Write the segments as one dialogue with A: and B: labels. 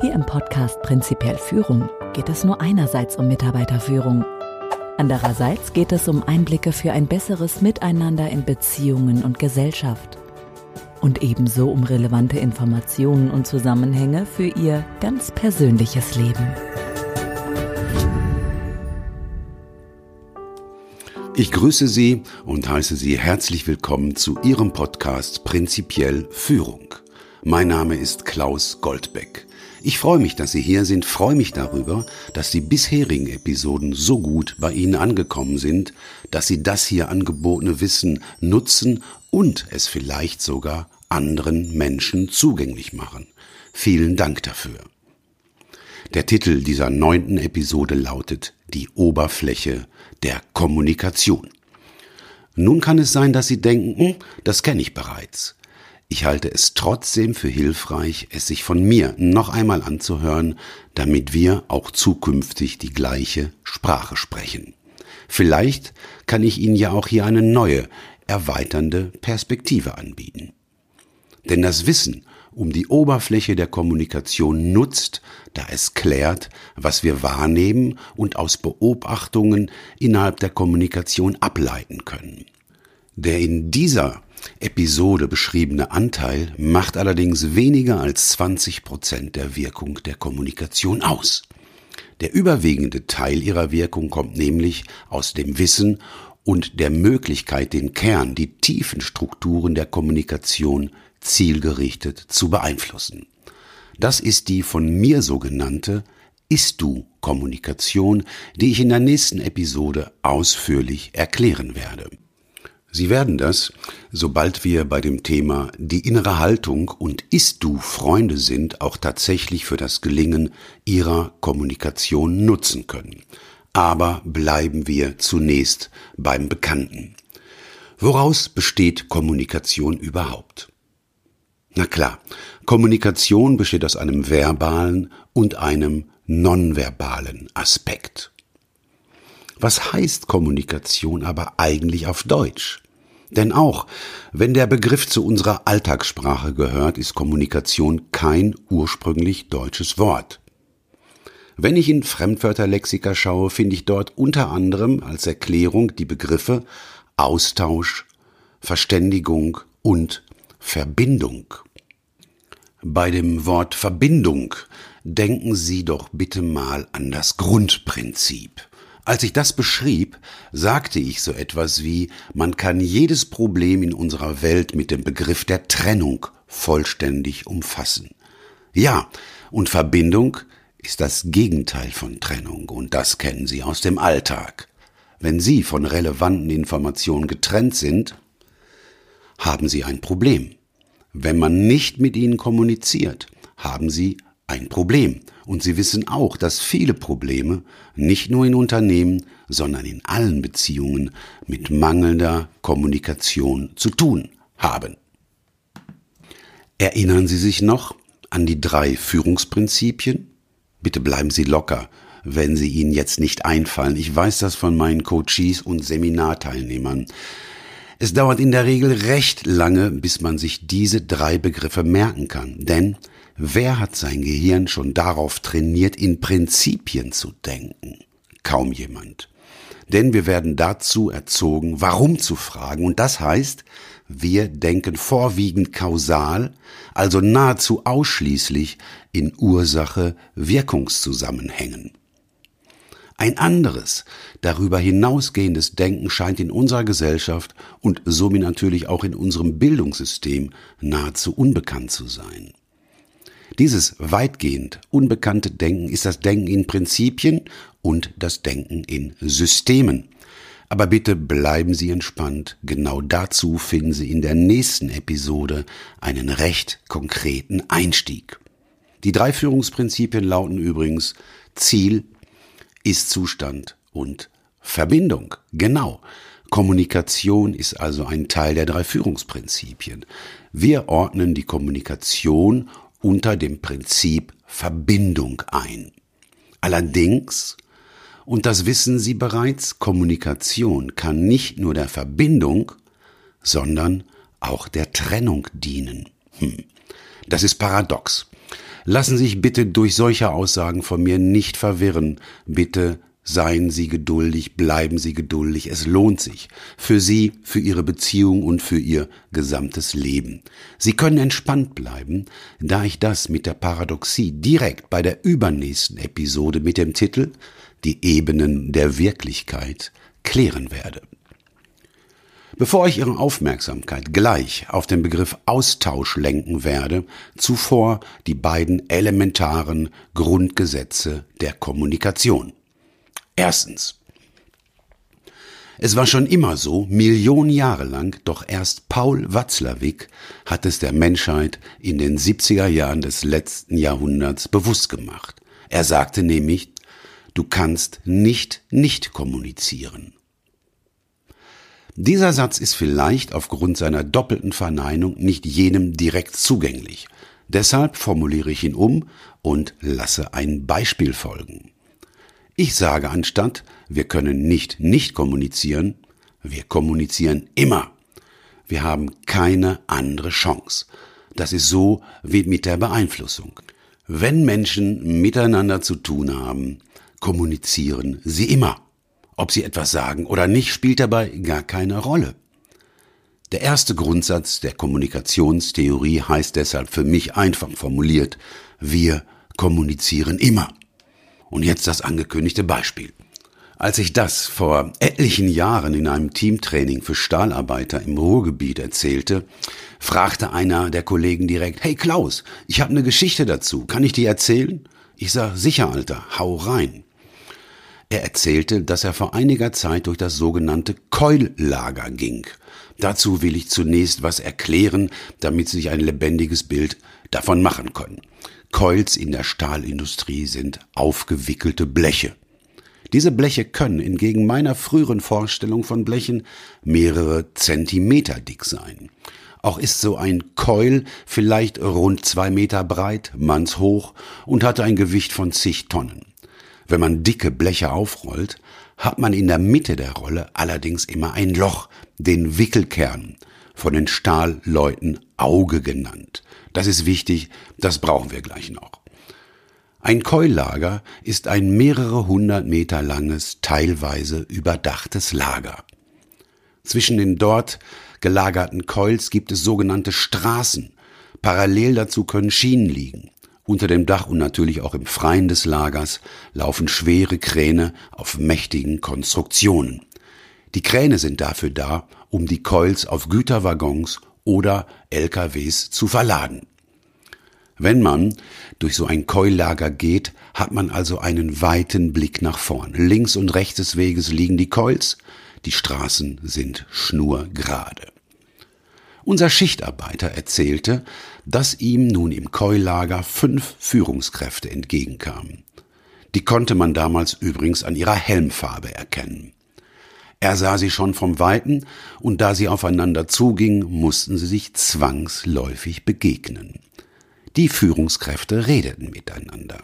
A: Hier im Podcast Prinzipiell Führung geht es nur einerseits um Mitarbeiterführung. Andererseits geht es um Einblicke für ein besseres Miteinander in Beziehungen und Gesellschaft. Und ebenso um relevante Informationen und Zusammenhänge für Ihr ganz persönliches Leben.
B: Ich grüße Sie und heiße Sie herzlich willkommen zu Ihrem Podcast Prinzipiell Führung. Mein Name ist Klaus Goldbeck. Ich freue mich, dass Sie hier sind, freue mich darüber, dass die bisherigen Episoden so gut bei Ihnen angekommen sind, dass Sie das hier angebotene Wissen nutzen und es vielleicht sogar anderen Menschen zugänglich machen. Vielen Dank dafür. Der Titel dieser neunten Episode lautet Die Oberfläche der Kommunikation. Nun kann es sein, dass Sie denken, hm, das kenne ich bereits. Ich halte es trotzdem für hilfreich, es sich von mir noch einmal anzuhören, damit wir auch zukünftig die gleiche Sprache sprechen. Vielleicht kann ich Ihnen ja auch hier eine neue, erweiternde Perspektive anbieten. Denn das Wissen um die Oberfläche der Kommunikation nutzt, da es klärt, was wir wahrnehmen und aus Beobachtungen innerhalb der Kommunikation ableiten können. Der in dieser Episode beschriebene Anteil macht allerdings weniger als 20 Prozent der Wirkung der Kommunikation aus. Der überwiegende Teil ihrer Wirkung kommt nämlich aus dem Wissen und der Möglichkeit, den Kern, die tiefen Strukturen der Kommunikation zielgerichtet zu beeinflussen. Das ist die von mir sogenannte Ist-Du-Kommunikation, die ich in der nächsten Episode ausführlich erklären werde. Sie werden das, sobald wir bei dem Thema die innere Haltung und Ist-Du Freunde sind, auch tatsächlich für das Gelingen Ihrer Kommunikation nutzen können. Aber bleiben wir zunächst beim Bekannten. Woraus besteht Kommunikation überhaupt? Na klar, Kommunikation besteht aus einem verbalen und einem nonverbalen Aspekt. Was heißt Kommunikation aber eigentlich auf Deutsch? Denn auch wenn der Begriff zu unserer Alltagssprache gehört, ist Kommunikation kein ursprünglich deutsches Wort. Wenn ich in Fremdwörterlexika schaue, finde ich dort unter anderem als Erklärung die Begriffe Austausch, Verständigung und Verbindung. Bei dem Wort Verbindung denken Sie doch bitte mal an das Grundprinzip. Als ich das beschrieb, sagte ich so etwas wie, man kann jedes Problem in unserer Welt mit dem Begriff der Trennung vollständig umfassen. Ja, und Verbindung ist das Gegenteil von Trennung, und das kennen Sie aus dem Alltag. Wenn Sie von relevanten Informationen getrennt sind, haben Sie ein Problem. Wenn man nicht mit ihnen kommuniziert, haben sie ein Problem. Und sie wissen auch, dass viele Probleme nicht nur in Unternehmen, sondern in allen Beziehungen mit mangelnder Kommunikation zu tun haben. Erinnern Sie sich noch an die drei Führungsprinzipien? Bitte bleiben Sie locker, wenn sie Ihnen jetzt nicht einfallen. Ich weiß das von meinen Coaches und Seminarteilnehmern. Es dauert in der Regel recht lange, bis man sich diese drei Begriffe merken kann. Denn wer hat sein Gehirn schon darauf trainiert, in Prinzipien zu denken? Kaum jemand. Denn wir werden dazu erzogen, warum zu fragen. Und das heißt, wir denken vorwiegend kausal, also nahezu ausschließlich in Ursache-Wirkungszusammenhängen. Ein anderes, darüber hinausgehendes Denken scheint in unserer Gesellschaft und somit natürlich auch in unserem Bildungssystem nahezu unbekannt zu sein. Dieses weitgehend unbekannte Denken ist das Denken in Prinzipien und das Denken in Systemen. Aber bitte bleiben Sie entspannt. Genau dazu finden Sie in der nächsten Episode einen recht konkreten Einstieg. Die drei Führungsprinzipien lauten übrigens Ziel, ist-Zustand und Verbindung. Genau. Kommunikation ist also ein Teil der drei Führungsprinzipien. Wir ordnen die Kommunikation unter dem Prinzip Verbindung ein. Allerdings, und das wissen Sie bereits, Kommunikation kann nicht nur der Verbindung, sondern auch der Trennung dienen. Hm. Das ist paradox. Lassen Sie sich bitte durch solche Aussagen von mir nicht verwirren. Bitte Seien Sie geduldig, bleiben Sie geduldig, es lohnt sich. Für Sie, für Ihre Beziehung und für Ihr gesamtes Leben. Sie können entspannt bleiben, da ich das mit der Paradoxie direkt bei der übernächsten Episode mit dem Titel Die Ebenen der Wirklichkeit klären werde. Bevor ich Ihre Aufmerksamkeit gleich auf den Begriff Austausch lenken werde, zuvor die beiden elementaren Grundgesetze der Kommunikation. Erstens. Es war schon immer so, Millionen Jahre lang, doch erst Paul Watzlawick hat es der Menschheit in den 70er Jahren des letzten Jahrhunderts bewusst gemacht. Er sagte nämlich, du kannst nicht nicht kommunizieren. Dieser Satz ist vielleicht aufgrund seiner doppelten Verneinung nicht jenem direkt zugänglich. Deshalb formuliere ich ihn um und lasse ein Beispiel folgen. Ich sage anstatt, wir können nicht nicht kommunizieren, wir kommunizieren immer. Wir haben keine andere Chance. Das ist so wie mit der Beeinflussung. Wenn Menschen miteinander zu tun haben, kommunizieren sie immer. Ob sie etwas sagen oder nicht, spielt dabei gar keine Rolle. Der erste Grundsatz der Kommunikationstheorie heißt deshalb für mich einfach formuliert, wir kommunizieren immer. Und jetzt das angekündigte Beispiel. Als ich das vor etlichen Jahren in einem Teamtraining für Stahlarbeiter im Ruhrgebiet erzählte, fragte einer der Kollegen direkt, hey Klaus, ich habe eine Geschichte dazu, kann ich die erzählen? Ich sag, sicher, Alter, hau rein. Er erzählte, dass er vor einiger Zeit durch das sogenannte Keullager ging. Dazu will ich zunächst was erklären, damit Sie sich ein lebendiges Bild davon machen können. Coils in der Stahlindustrie sind aufgewickelte Bleche. Diese Bleche können entgegen meiner früheren Vorstellung von Blechen mehrere Zentimeter dick sein. Auch ist so ein Coil vielleicht rund zwei Meter breit, mannshoch und hatte ein Gewicht von zig Tonnen. Wenn man dicke Bleche aufrollt, hat man in der Mitte der Rolle allerdings immer ein Loch, den Wickelkern, von den Stahlleuten Auge genannt. Das ist wichtig, das brauchen wir gleich noch. Ein Keullager ist ein mehrere hundert Meter langes, teilweise überdachtes Lager. Zwischen den dort gelagerten Coils gibt es sogenannte Straßen. Parallel dazu können Schienen liegen. Unter dem Dach und natürlich auch im Freien des Lagers laufen schwere Kräne auf mächtigen Konstruktionen. Die Kräne sind dafür da, um die Coils auf Güterwaggons oder LKWs zu verladen. Wenn man durch so ein Keullager geht, hat man also einen weiten Blick nach vorn. Links und rechts des Weges liegen die Coils, die Straßen sind schnurgerade. Unser Schichtarbeiter erzählte, dass ihm nun im Keullager fünf Führungskräfte entgegenkamen. Die konnte man damals übrigens an ihrer Helmfarbe erkennen. Er sah sie schon vom Weiten, und da sie aufeinander zugingen, mussten sie sich zwangsläufig begegnen. Die Führungskräfte redeten miteinander.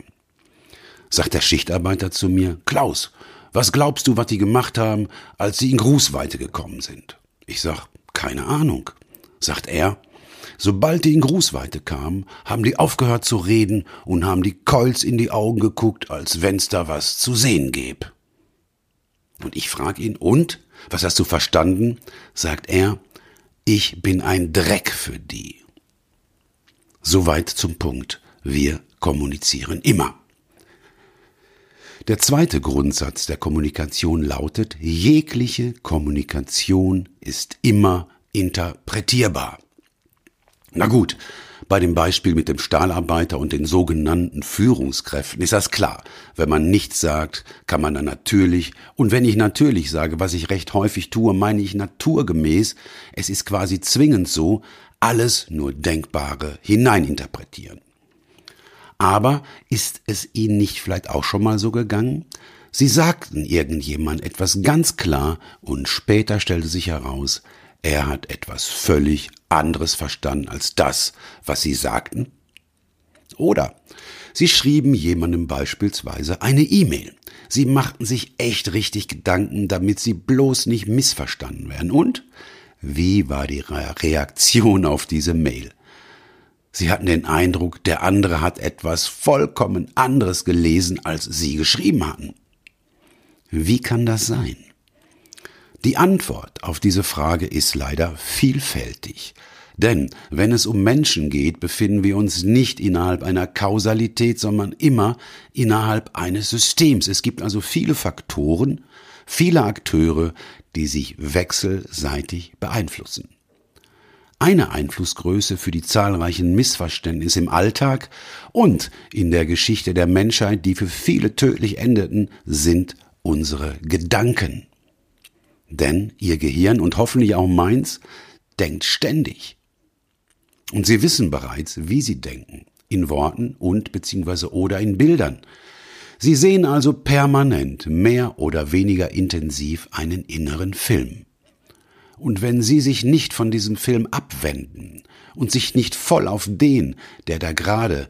B: Sagt der Schichtarbeiter zu mir, Klaus, was glaubst du, was die gemacht haben, als sie in Grußweite gekommen sind? Ich sag, keine Ahnung. Sagt er, sobald die in Grußweite kamen, haben die aufgehört zu reden und haben die Keuls in die Augen geguckt, als wenn's da was zu sehen gäb. Und ich frage ihn, und? Was hast du verstanden? Sagt er, ich bin ein Dreck für die. Soweit zum Punkt. Wir kommunizieren immer. Der zweite Grundsatz der Kommunikation lautet, jegliche Kommunikation ist immer interpretierbar. Na gut, bei dem Beispiel mit dem Stahlarbeiter und den sogenannten Führungskräften ist das klar. Wenn man nichts sagt, kann man dann natürlich, und wenn ich natürlich sage, was ich recht häufig tue, meine ich naturgemäß, es ist quasi zwingend so, alles nur Denkbare hineininterpretieren. Aber ist es Ihnen nicht vielleicht auch schon mal so gegangen? Sie sagten irgendjemand etwas ganz klar und später stellte sich heraus, er hat etwas völlig anderes verstanden als das, was Sie sagten? Oder Sie schrieben jemandem beispielsweise eine E-Mail. Sie machten sich echt richtig Gedanken, damit Sie bloß nicht missverstanden werden. Und wie war die Reaktion auf diese Mail? Sie hatten den Eindruck, der andere hat etwas vollkommen anderes gelesen, als Sie geschrieben hatten. Wie kann das sein? Die Antwort auf diese Frage ist leider vielfältig. Denn wenn es um Menschen geht, befinden wir uns nicht innerhalb einer Kausalität, sondern immer innerhalb eines Systems. Es gibt also viele Faktoren, viele Akteure, die sich wechselseitig beeinflussen. Eine Einflussgröße für die zahlreichen Missverständnisse im Alltag und in der Geschichte der Menschheit, die für viele tödlich endeten, sind unsere Gedanken. Denn ihr Gehirn und hoffentlich auch meins denkt ständig. Und sie wissen bereits, wie sie denken, in Worten und beziehungsweise oder in Bildern. Sie sehen also permanent mehr oder weniger intensiv einen inneren Film. Und wenn Sie sich nicht von diesem Film abwenden und sich nicht voll auf den, der da gerade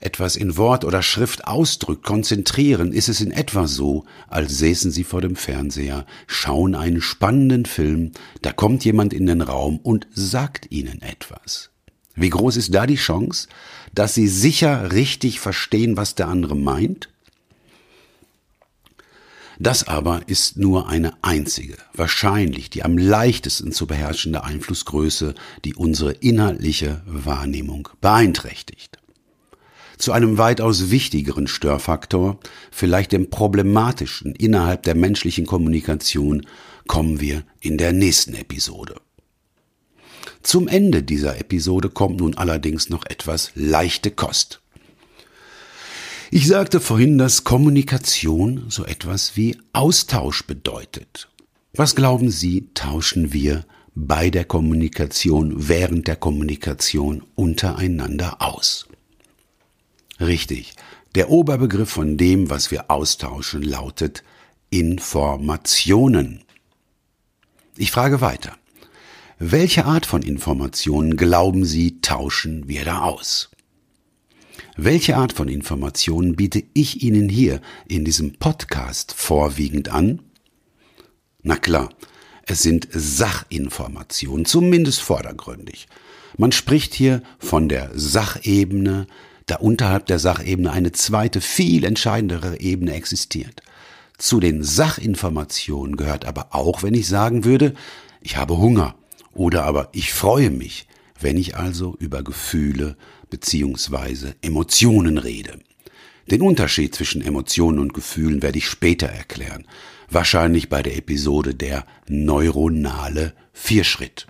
B: etwas in Wort oder Schrift ausdrückt, konzentrieren, ist es in etwa so, als säßen Sie vor dem Fernseher, schauen einen spannenden Film, da kommt jemand in den Raum und sagt Ihnen etwas. Wie groß ist da die Chance, dass Sie sicher richtig verstehen, was der andere meint? Das aber ist nur eine einzige, wahrscheinlich die am leichtesten zu beherrschende Einflussgröße, die unsere inhaltliche Wahrnehmung beeinträchtigt. Zu einem weitaus wichtigeren Störfaktor, vielleicht dem problematischen innerhalb der menschlichen Kommunikation, kommen wir in der nächsten Episode. Zum Ende dieser Episode kommt nun allerdings noch etwas leichte Kost. Ich sagte vorhin, dass Kommunikation so etwas wie Austausch bedeutet. Was glauben Sie, tauschen wir bei der Kommunikation, während der Kommunikation untereinander aus? Richtig, der Oberbegriff von dem, was wir austauschen, lautet Informationen. Ich frage weiter. Welche Art von Informationen glauben Sie, tauschen wir da aus? Welche Art von Informationen biete ich Ihnen hier in diesem Podcast vorwiegend an? Na klar, es sind Sachinformationen, zumindest vordergründig. Man spricht hier von der Sachebene, da unterhalb der Sachebene eine zweite, viel entscheidendere Ebene existiert. Zu den Sachinformationen gehört aber auch, wenn ich sagen würde, ich habe Hunger oder aber ich freue mich, wenn ich also über Gefühle beziehungsweise Emotionen rede. Den Unterschied zwischen Emotionen und Gefühlen werde ich später erklären, wahrscheinlich bei der Episode der neuronale Vierschritt.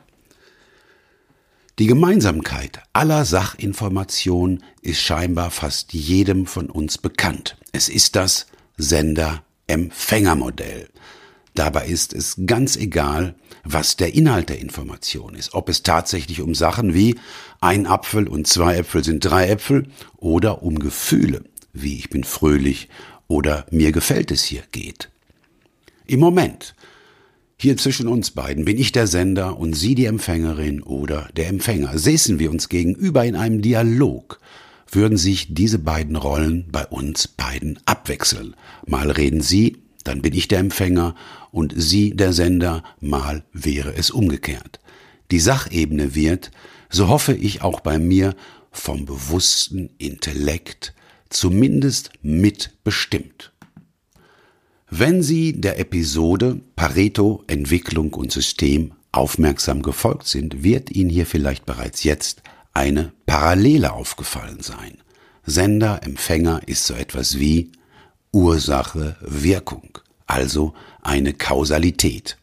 B: Die Gemeinsamkeit aller Sachinformationen ist scheinbar fast jedem von uns bekannt. Es ist das Sender-Empfänger-Modell. Dabei ist es ganz egal, was der Inhalt der Information ist, ob es tatsächlich um Sachen wie ein Apfel und zwei Äpfel sind drei Äpfel oder um Gefühle wie ich bin fröhlich oder mir gefällt es hier geht. Im Moment, hier zwischen uns beiden, bin ich der Sender und Sie die Empfängerin oder der Empfänger. Säßen wir uns gegenüber in einem Dialog, würden sich diese beiden Rollen bei uns beiden abwechseln. Mal reden Sie, dann bin ich der Empfänger und Sie der Sender, mal wäre es umgekehrt. Die Sachebene wird, so hoffe ich auch bei mir, vom bewussten Intellekt zumindest mitbestimmt. Wenn Sie der Episode Pareto Entwicklung und System aufmerksam gefolgt sind, wird Ihnen hier vielleicht bereits jetzt eine Parallele aufgefallen sein. Sender, Empfänger ist so etwas wie Ursache, Wirkung also eine Kausalität.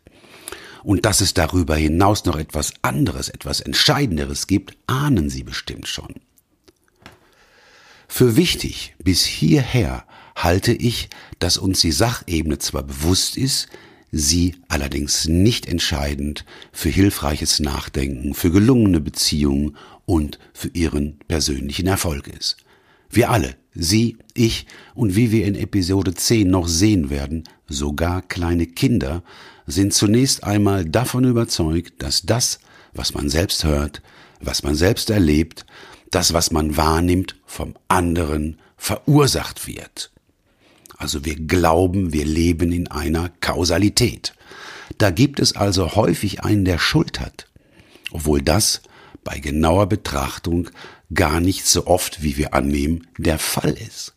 B: Und dass es darüber hinaus noch etwas anderes, etwas Entscheidenderes gibt, ahnen Sie bestimmt schon. Für wichtig bis hierher halte ich, dass uns die Sachebene zwar bewusst ist, sie allerdings nicht entscheidend für hilfreiches Nachdenken, für gelungene Beziehungen und für ihren persönlichen Erfolg ist. Wir alle, Sie, ich und wie wir in Episode 10 noch sehen werden, sogar kleine Kinder, sind zunächst einmal davon überzeugt, dass das, was man selbst hört, was man selbst erlebt, das, was man wahrnimmt, vom anderen verursacht wird. Also wir glauben, wir leben in einer Kausalität. Da gibt es also häufig einen, der Schuld hat, obwohl das bei genauer Betrachtung gar nicht so oft, wie wir annehmen, der Fall ist.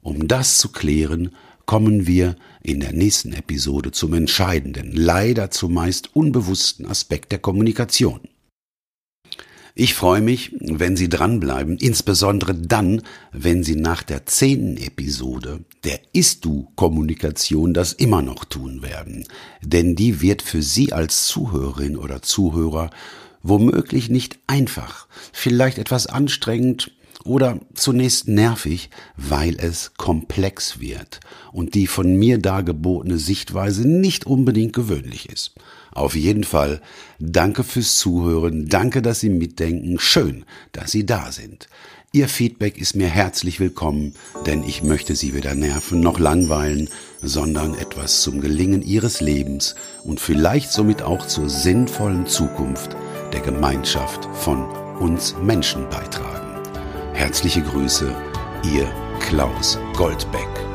B: Um das zu klären, kommen wir in der nächsten Episode zum entscheidenden, leider zumeist unbewussten Aspekt der Kommunikation. Ich freue mich, wenn Sie dranbleiben, insbesondere dann, wenn Sie nach der zehnten Episode der Ist-Du-Kommunikation das immer noch tun werden. Denn die wird für Sie als Zuhörerin oder Zuhörer womöglich nicht einfach, vielleicht etwas anstrengend oder zunächst nervig, weil es komplex wird und die von mir dargebotene Sichtweise nicht unbedingt gewöhnlich ist. Auf jeden Fall danke fürs Zuhören, danke, dass Sie mitdenken, schön, dass Sie da sind. Ihr Feedback ist mir herzlich willkommen, denn ich möchte Sie weder nerven noch langweilen, sondern etwas zum Gelingen Ihres Lebens und vielleicht somit auch zur sinnvollen Zukunft der Gemeinschaft von uns Menschen beitragen. Herzliche Grüße, Ihr Klaus Goldbeck.